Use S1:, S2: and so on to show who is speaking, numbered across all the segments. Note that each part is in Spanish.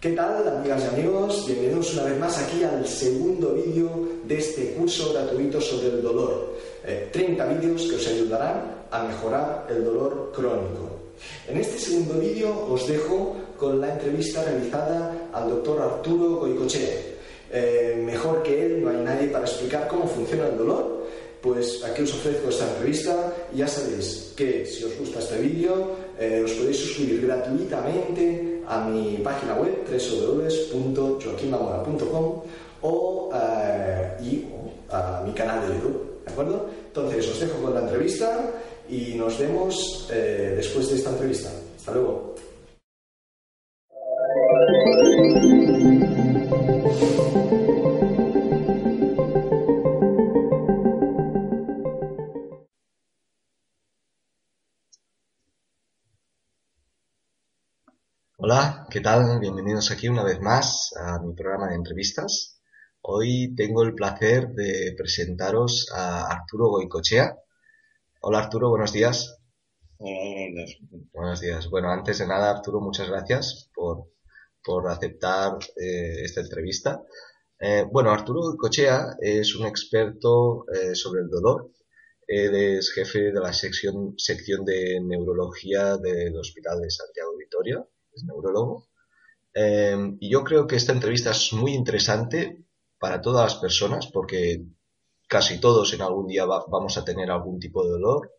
S1: ¿Qué tal, amigas y amigos? Bienvenidos una vez más aquí al segundo vídeo de este curso gratuito sobre el dolor. 30 eh, vídeos que os ayudarán a mejorar el dolor crónico. En este segundo vídeo os dejo con la entrevista realizada al doctor Arturo Goicochea. Eh, mejor que él no hay nadie para explicar cómo funciona el dolor. Pues aquí os ofrezco esta entrevista ya sabéis que si os gusta este vídeo eh, os podéis suscribir gratuitamente a mi página web www.joaquimamora.com o, eh, y a mi canal de YouTube, ¿de acuerdo? Entonces os dejo con la entrevista y nos vemos eh, después de esta entrevista. Hasta luego.
S2: Hola, ¿qué tal? Bienvenidos aquí una vez más a mi programa de entrevistas. Hoy tengo el placer de presentaros a Arturo Goicochea. Hola Arturo, buenos días.
S3: Hola, buenos días.
S2: Buenos días. Bueno, antes de nada, Arturo, muchas gracias por, aceptar eh, esta entrevista. Eh, bueno, Arturo Goicochea es un experto eh, sobre el dolor. Él es jefe de la sección, sección de neurología del Hospital de Santiago de Vitoria neurólogo. Em, y yo creo que esta entrevista es muy interesante para todas las personas porque casi todos en algún día vamos a tener algún tipo de dolor.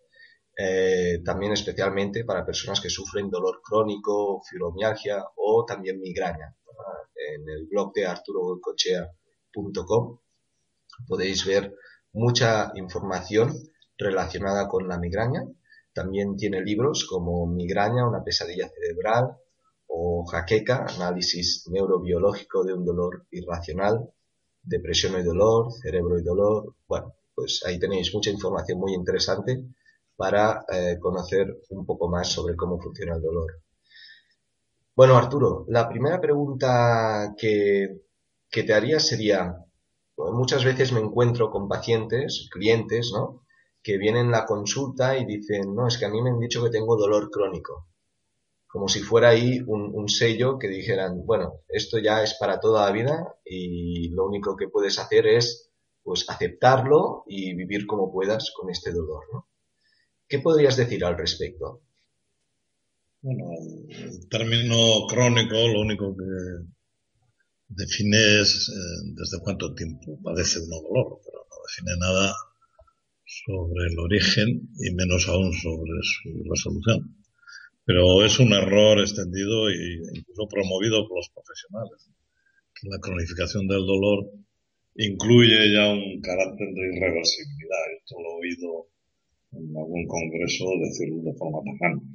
S2: Eh, también especialmente para personas que sufren dolor crónico, fibromialgia o también migraña. En el blog de arturogoicochea.com podéis ver mucha información relacionada con la migraña. También tiene libros como Migraña, una pesadilla cerebral, o jaqueca, análisis neurobiológico de un dolor irracional, depresión y dolor, cerebro y dolor. Bueno, pues ahí tenéis mucha información muy interesante para eh, conocer un poco más sobre cómo funciona el dolor. Bueno, Arturo, la primera pregunta que, que te haría sería, muchas veces me encuentro con pacientes, clientes, ¿no? Que vienen a la consulta y dicen, no, es que a mí me han dicho que tengo dolor crónico como si fuera ahí un, sello que dijeran, bueno, esto ya es para toda la vida y lo único que puedes hacer es pues aceptarlo y vivir como puedas con este dolor, ¿no? ¿Qué podrías decir al respecto?
S3: Bueno, el término crónico lo único que define es eh, desde cuánto tiempo padece uno dolor, pero no define nada sobre el origen y menos aún sobre su resolución pero es un error extendido e incluso promovido por los profesionales. La cronificación del dolor incluye ya un carácter de irreversibilidad. Esto lo he oído en algún congreso decirlo de forma tajante.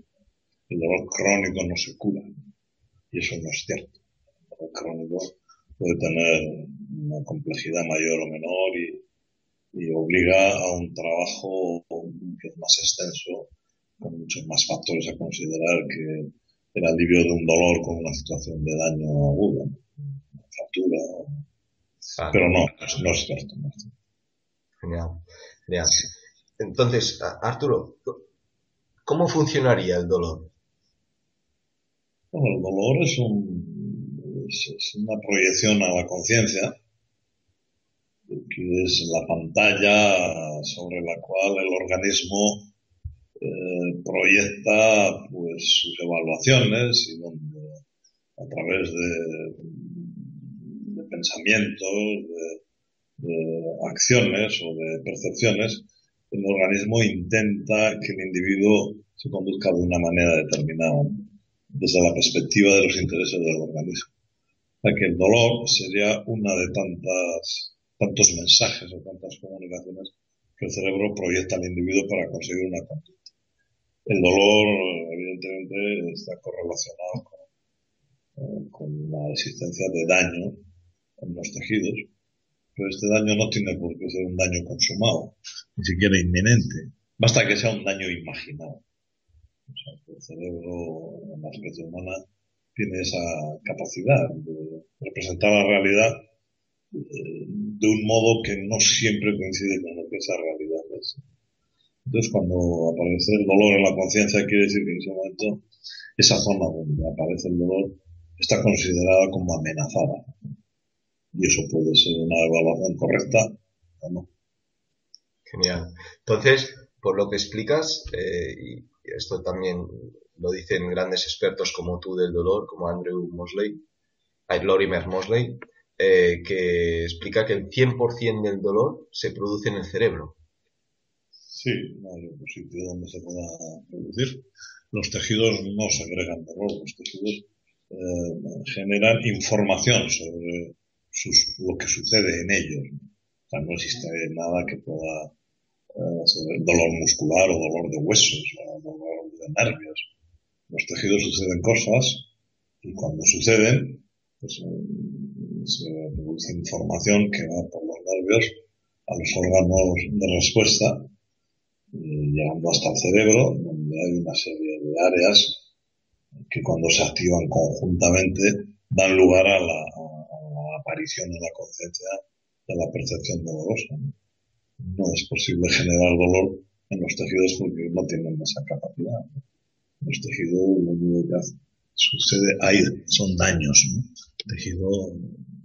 S3: El dolor crónico no se cura. Y eso no es cierto. El dolor crónico puede tener una complejidad mayor o menor y, obliga a un trabajo más extenso con muchos más factores a considerar que el alivio de un dolor con una situación de daño agudo, una fractura. Pero no, no es cierto.
S2: Genial. Entonces, Arturo, ¿cómo funcionaría el dolor?
S3: Bueno, el dolor es, un, es una proyección a la conciencia, que es la pantalla sobre la cual el organismo eh, proyecta pues sus evaluaciones y donde a través de, pensamientos, de, acciones o de percepciones, el organismo intenta que el individuo se conduzca de una manera determinada desde la perspectiva de los intereses del organismo. O sea que el dolor sería una de tantas, tantos mensajes o tantas comunicaciones que el cerebro proyecta al individuo para conseguir una conducta. El dolor, evidentemente, está correlacionado con eh, con la existencia de daño en los tejidos, pero este daño no tiene por qué ser un daño consumado, ni siquiera inminente. Basta que sea un daño imaginado. O sea, el cerebro la especie humana tiene esa capacidad de representar la realidad eh, de un modo que no siempre coincide con lo que esa realidad es. Entonces, cuando aparece el dolor en la conciencia, quiere decir que en ese momento esa zona donde aparece el dolor está considerada como amenazada. Y eso puede ser una evaluación correcta o no.
S2: Genial. Entonces, por lo que explicas, eh, y esto también lo dicen grandes expertos como tú del dolor, como Andrew Mosley, Lorimer Mosley, eh, que explica que el 100% del dolor se produce en el cerebro.
S3: Sí, no hay otro sitio donde se pueda producir. Los tejidos no segregan dolor, los tejidos eh, generan información sobre lo que sucede en ellos. O sea, no existe nada que pueda eh, dolor muscular o dolor de huesos o dolor de nervios. Los tejidos suceden cosas y cuando suceden, pues, eh, se produce información que va por los nervios a los órganos de respuesta llegando hasta el cerebro, donde hay una serie de áreas que cuando se activan conjuntamente dan lugar a la, aparición en la conciencia de la percepción dolorosa. ¿no? es posible generar dolor en los tejidos porque no tienen esa capacidad. Los tejidos lo único que sucede ahí son daños. El tejido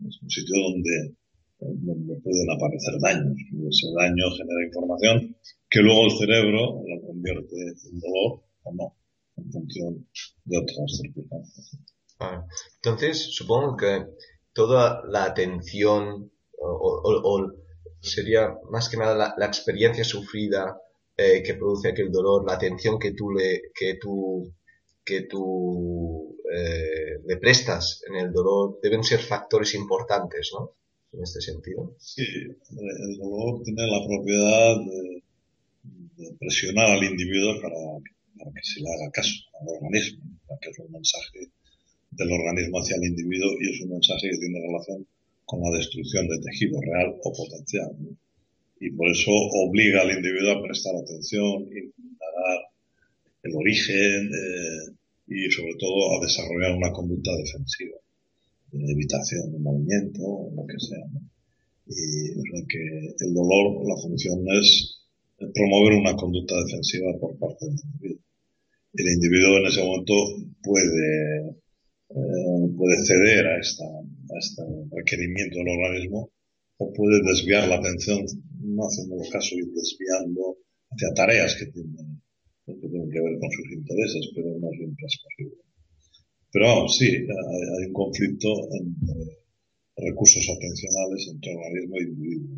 S3: es un sitio donde, donde pueden aparecer daños. Y ese daño genera información que luego el cerebro lo convierte en dolor o no, en función de otras circunstancias.
S2: Ah, entonces, supongo que toda la atención o, sería más que nada la, experiencia sufrida eh, que produce aquel dolor, la atención que tú le, que tú, que tú eh, le prestas en el dolor, deben ser factores importantes, ¿no? En este sentido.
S3: Sí, el dolor tiene la propiedad de presionar al individuo para, que se le haga caso al organismo, que es un mensaje del organismo hacia el individuo y es un mensaje que tiene relación con la destrucción de tejido real o potencial. Y por eso obliga al individuo a prestar atención, indagar el origen eh, y sobre todo a desarrollar una conducta defensiva, de evitación de movimiento, lo que sea. Y es que el dolor, la función es promover una conducta defensiva por parte del individuo. El individuo en ese momento puede, eh, puede ceder a, esta, a este requerimiento del organismo o puede desviar la atención, no haciendo caso y desviando hacia tareas que tienen, que tienen que ver con sus intereses, pero no siempre es posible. Pero sí, hay, un conflicto entre recursos atencionales entre organismo y individuo.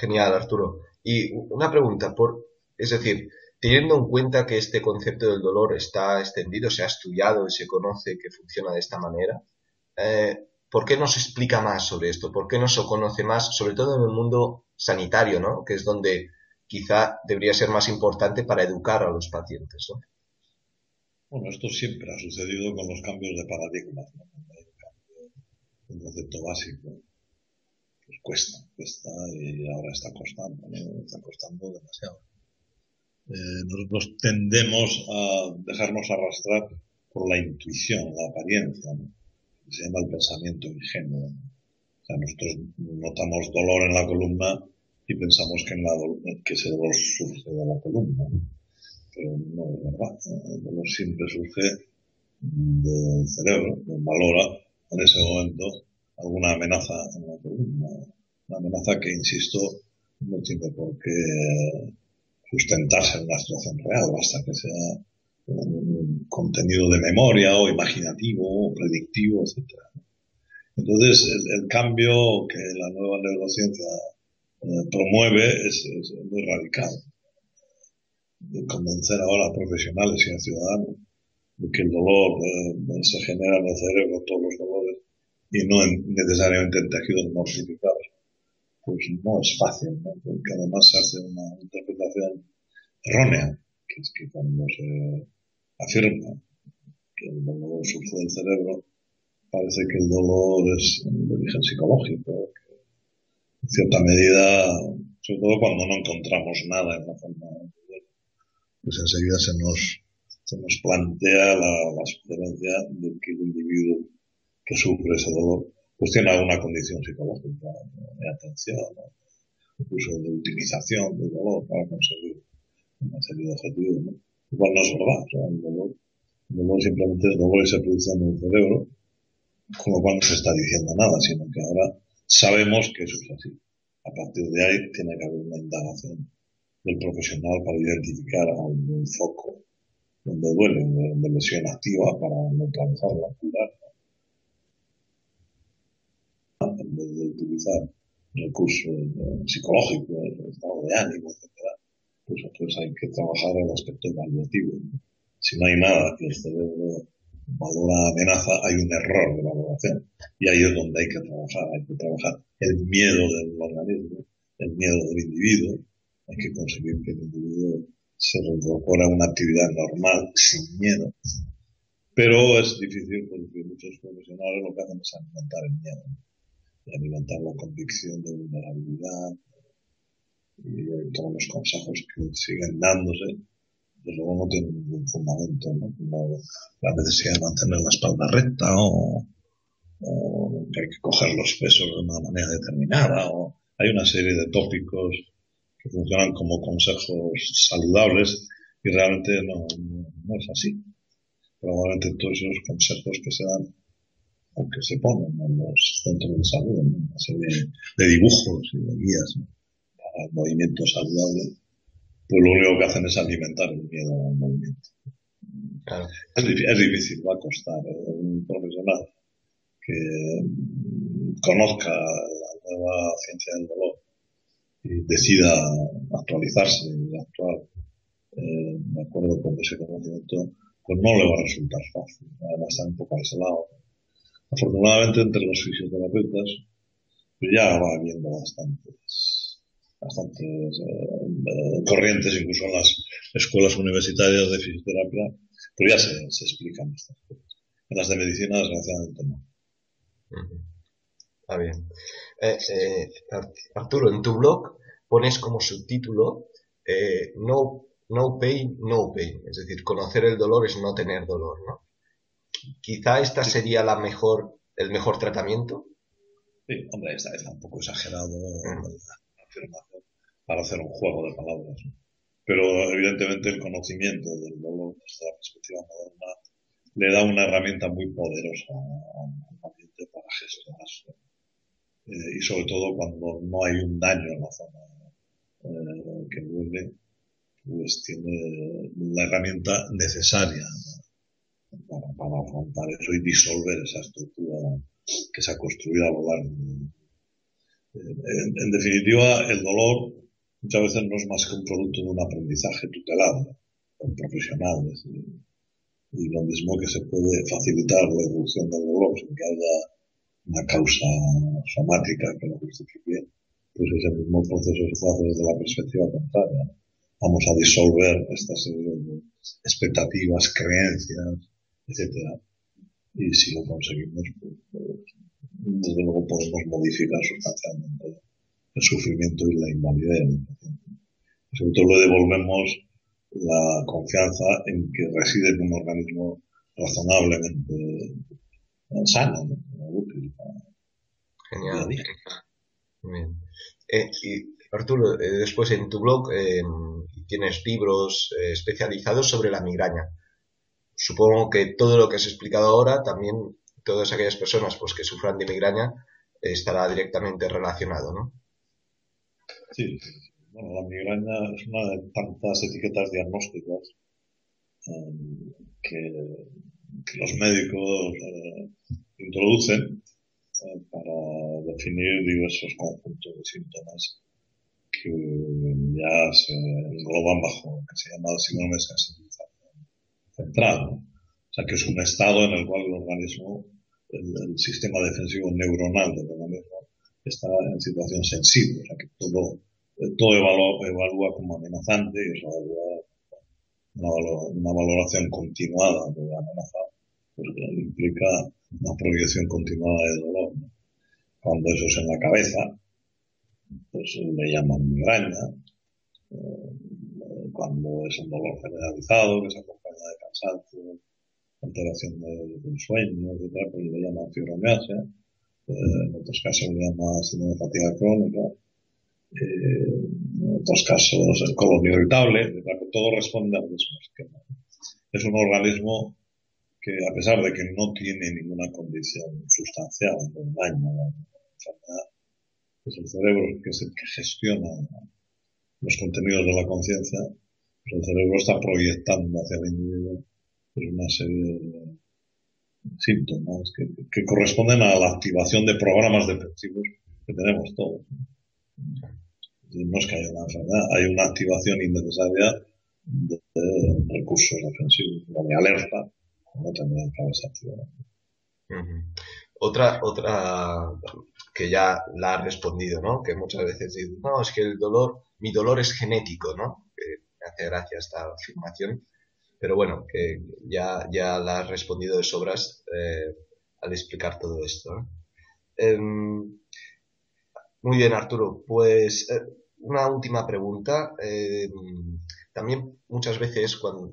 S2: Genial, Arturo. Y una pregunta, por, es decir, teniendo en cuenta que este concepto del dolor está extendido, se ha estudiado y se conoce que funciona de esta manera, eh, ¿por qué no se explica más sobre esto? ¿Por qué no se conoce más, sobre todo en el mundo sanitario, ¿no? que es donde quizá debería ser más importante para educar a los pacientes? ¿no?
S3: Bueno, esto siempre ha sucedido con los cambios de paradigma. ¿no? un concepto básico pues cuesta, cuesta y ahora está costando, está costando demasiado. Eh, nosotros tendemos a dejarnos arrastrar por la intuición, la apariencia, se llama el pensamiento ingenuo. O sea, nosotros notamos dolor en la columna y pensamos que, en la, que ese dolor surge de la columna. No es verdad. El dolor siempre surge del cerebro, valora en ese momento alguna amenaza en la. Una amenaza que, insisto, no tiene por qué sustentarse en una situación real, basta que sea un contenido de memoria o imaginativo o predictivo, etc. Entonces, el, cambio que la nueva neurociencia eh, promueve es, muy radical. De convencer ahora a profesionales y a ciudadanos de que el dolor eh, se genera en el cerebro, todos los dolores, y no necesariamente en tejidos mortificados, pues no es fácil, ¿no? porque además se hace una interpretación errónea, que es que cuando se afirma que el dolor surge del cerebro, parece que el dolor es de origen psicológico, que en cierta medida, sobre todo cuando no encontramos nada en la forma pues enseguida se nos, se nos plantea la, la sugerencia de que el individuo que sufre ese dolor pues tiene alguna condición psicológica de atención, incluso de utilización del dolor para conseguir una serie de objetivos. ¿no? Igual no es verdad, o sea, el dolor, el dolor simplemente es dolor y se produce en el cerebro, con lo cual no se está diciendo nada, sino que ahora sabemos que eso es así. A partir de ahí tiene que haber una indagación del profesional para identificar algún foco donde duele, de lesión activa para neutralizarla, curarla en vez de utilizar recursos psicológicos, estado de ánimo, etc., pues entonces hay que trabajar el aspecto evaluativo. Si no hay nada que el cerebro valora amenaza, hay un error de valoración. Y ahí es donde hay que trabajar. Hay que trabajar el miedo del organismo, el miedo del individuo. Hay que conseguir que el individuo se reincorpore a una actividad normal, sin miedo. Pero es difícil porque muchos profesionales lo que hacen es alimentar el miedo de alimentar la convicción de vulnerabilidad y todos los consejos que siguen dándose, desde luego no tienen ningún fundamento, ¿no? Como la necesidad de mantener la espalda recta o, o que hay que coger los pesos de una manera determinada o hay una serie de tópicos que funcionan como consejos saludables y realmente no, no es así. Probablemente todos esos consejos que se dan o que se ponen en los centros de salud, una serie de dibujos y de guías para el movimiento saludable, pues lo único que hacen es alimentar el miedo al movimiento. Es, difícil, va a costar. ¿eh? Un profesional que conozca la nueva ciencia del dolor decida actualizarse y actuar eh, de acuerdo con ese conocimiento, pues no le va a resultar fácil. Va a estar un poco aislado Afortunadamente entre los fisioterapeutas pues ya va habiendo bastantes, bastantes eh, corrientes, incluso en las escuelas universitarias de fisioterapia, pero ya se, se explican estas cosas. En las de medicina, desgraciadamente no.
S2: Está bien. Eh, eh, Arturo, en tu blog pones como subtítulo no, no pain, no pain. Es decir, conocer el dolor es no tener dolor, ¿no? quizá esta sería la mejor, el mejor tratamiento.
S3: Sí, hombre, está, un poco exagerado la afirmación para hacer un juego de palabras. Pero evidentemente el conocimiento del dolor desde la perspectiva moderna le da una herramienta muy poderosa al paciente para gestionarse. Eh, y sobre todo cuando no hay un daño en la zona eh, que duele, pues tiene la herramienta necesaria para, para, afrontar eso y disolver esa estructura que se ha construido a lo largo. En, en, definitiva, el dolor muchas veces no es más que un producto de un aprendizaje tutelado, un profesional. y lo mismo que se puede facilitar la evolución del dolor sin que haya una causa somática que lo justifique, pues ese mismo proceso se hace desde la perspectiva contraria. Vamos a disolver esta serie de expectativas, creencias, etcétera. Y si lo conseguimos, pues, pues, desde luego podemos modificar sustancialmente el sufrimiento y la invalidez. Sobre todo le devolvemos la confianza en que reside en un organismo razonablemente sano, útil.
S2: Genial. Bien. Eh, y Arturo, eh, después en tu blog eh, tienes libros especializados sobre la migraña supongo que todo lo que has explicado ahora, también todas aquellas personas pues, que sufran de migraña, estará directamente relacionado, ¿no?
S3: Sí, bueno, la migraña es una de tantas etiquetas diagnósticas eh, que, los médicos eh, introducen eh, para definir diversos conjuntos de síntomas que ya se engloban bajo lo que se llama síndrome de sensibilización central. O sea, que es un estado en el cual el organismo, el, sistema defensivo neuronal del organismo está en situación sensible. O sea, que todo, todo evalúa, como amenazante y eso una, valoración continuada de amenaza pues implica una proyección continuada de dolor. Cuando eso es en la cabeza, pues le llaman migraña. Eh, cuando es un dolor generalizado, que se acompaña de cansancio, alteración del sueño, etc., pues le llaman fibromialgia. Eh, en otros casos le llaman síndrome de fatiga crónica. Eh, en otros casos el colon irritable, todo responde al mismo esquema. Es un organismo que a pesar de que no tiene ninguna condición sustancial, ningún daño, enfermedad, pues el cerebro, que es el que gestiona los contenidos de la conciencia, pues el cerebro está proyectando hacia el individuo pues una serie de síntomas que, que, corresponden a la activación de programas defensivos que tenemos todos. No es que haya una enfermedad, hay una activación innecesaria de, recursos defensivos, de alerta,
S2: otra, otra que ya la ha respondido, ¿no? Que muchas veces dice, no, es que el dolor, mi dolor es genético, ¿no? Que me hace gracia esta afirmación. Pero bueno, que ya, ya la has respondido de sobras eh, al explicar todo esto. Em, muy bien, Arturo. Pues eh, una última pregunta. Em, también muchas veces cuando,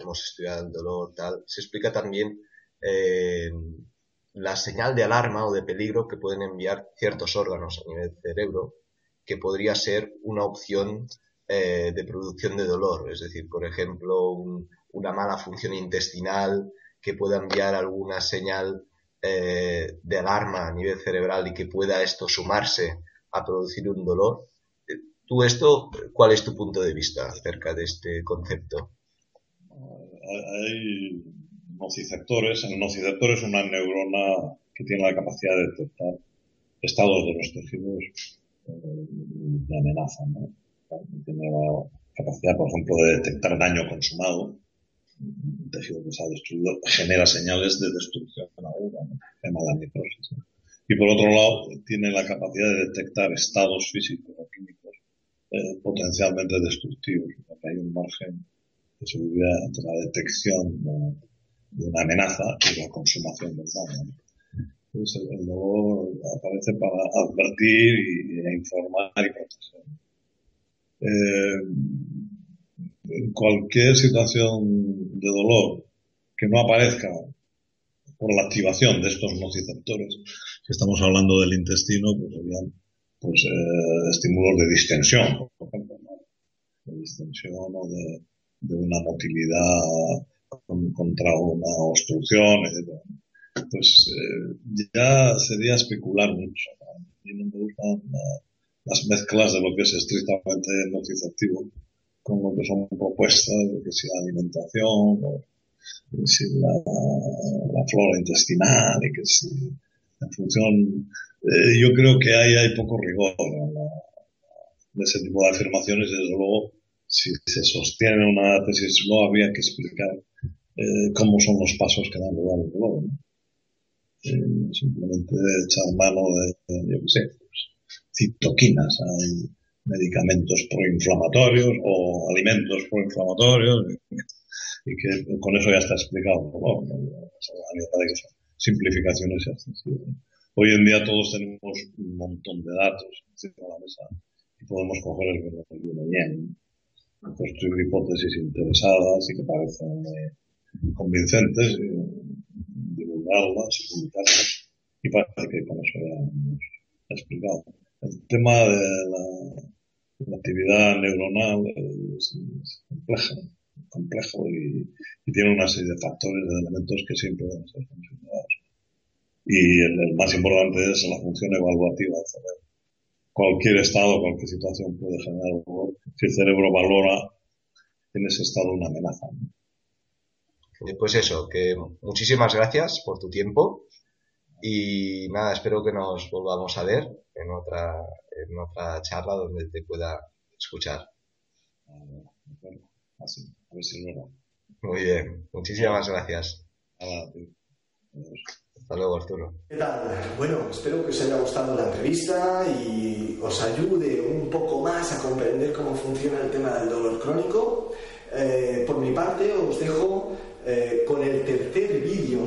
S2: hemos estudiado el dolor, tal, se explica también eh, la señal de alarma o de peligro que pueden enviar ciertos órganos a nivel cerebro, que podría ser una opción eh, de producción de dolor. Es decir, por ejemplo, una mala función intestinal que pueda enviar alguna señal eh, de alarma a nivel cerebral y que pueda esto sumarse a producir un dolor. ¿Tú esto, cuál es tu punto de vista acerca de este concepto?
S3: Hay nociceptores. El nociceptor es una neurona que tiene la capacidad de detectar estados de los tejidos eh, de amenaza. ¿no? Tiene la capacidad, por ejemplo, de detectar daño consumado. Un tejido que se ha destruido genera señales de destrucción aguda, ¿no? la Y por otro lado, tiene la capacidad de detectar estados físicos o químicos eh, potencialmente destructivos, porque hay un margen de seguridad entre la detección de, una amenaza y la consumación del daño. Entonces el, dolor aparece para advertir y, informar y proteger. Eh, cualquier situación de dolor que no aparezca por la activación de estos nociceptores, si estamos hablando del intestino, pues serían pues, eh, estímulos de distensión, por ejemplo, de distensión o de, de una motilidad contra una obstrucción, etc. Pues eh, ya sería especular mucho. ¿no? Y no me gustan las mezclas de lo que es estrictamente nociceptivo con lo que son propuestas de que si la alimentación, o si la, la flora intestinal y que si en función eh, yo creo que ahí hay poco rigor en, ese tipo de afirmaciones. Desde luego, si se sostiene una tesis, no habría que explicar eh, cómo son los pasos que dan lugar al dolor. Eh, simplemente echar mano de, yo qué sé, pues, citoquinas. Hay medicamentos proinflamatorios o alimentos proinflamatorios y que con eso ya está explicado. Bueno, a simplificaciones excesivas. Hoy en día todos tenemos un montón de datos encima de la mesa y podemos coger el que nos bien, construir hipótesis interesadas y que parecen eh, convincentes, divulgarlas, publicarlas y parece que con eso ya hemos explicado. El tema de la, actividad neuronal es, complejo, complejo y, y, tiene una serie de factores, de elementos que siempre deben ser considerados y el, más importante es la función evaluativa del cerebro. Cualquier estado, cualquier situación puede generar dolor si el cerebro valora en ese estado una amenaza.
S2: Pues eso, que muchísimas gracias por tu tiempo y nada, espero que nos volvamos a ver en otra, en otra charla donde te pueda escuchar.
S3: Así,
S2: Muy bien, muchísimas gracias. Hasta luego, Arturo.
S1: ¿Qué tal? Bueno, espero que os haya gustado la entrevista y os ayude un poco más a comprender cómo funciona el tema del dolor crónico. Eh, por mi parte, os dejo eh, con el tercer vídeo,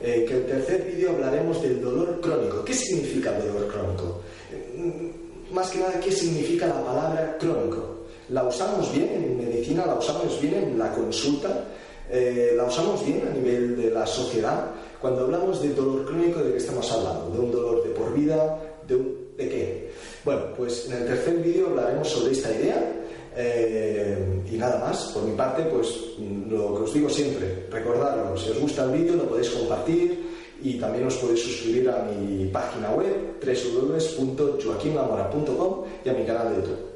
S1: eh, que el tercer vídeo hablaremos del dolor crónico. ¿Qué significa el dolor crónico? Mm, más que nada, ¿qué significa la palabra crónico? La usamos bien en medicina, la usamos bien en la consulta, eh, la usamos bien a nivel de la sociedad. Cuando hablamos de dolor crónico, ¿de qué estamos hablando? ¿De un dolor de por vida? ¿De, ¿de qué? Bueno, pues en el tercer vídeo hablaremos sobre esta idea eh, y nada más, por mi parte, pues lo que os digo siempre, recordadlo, si os gusta el vídeo lo podéis compartir y también os podéis suscribir a mi página web www.joaquinlamora.com y a mi canal de YouTube.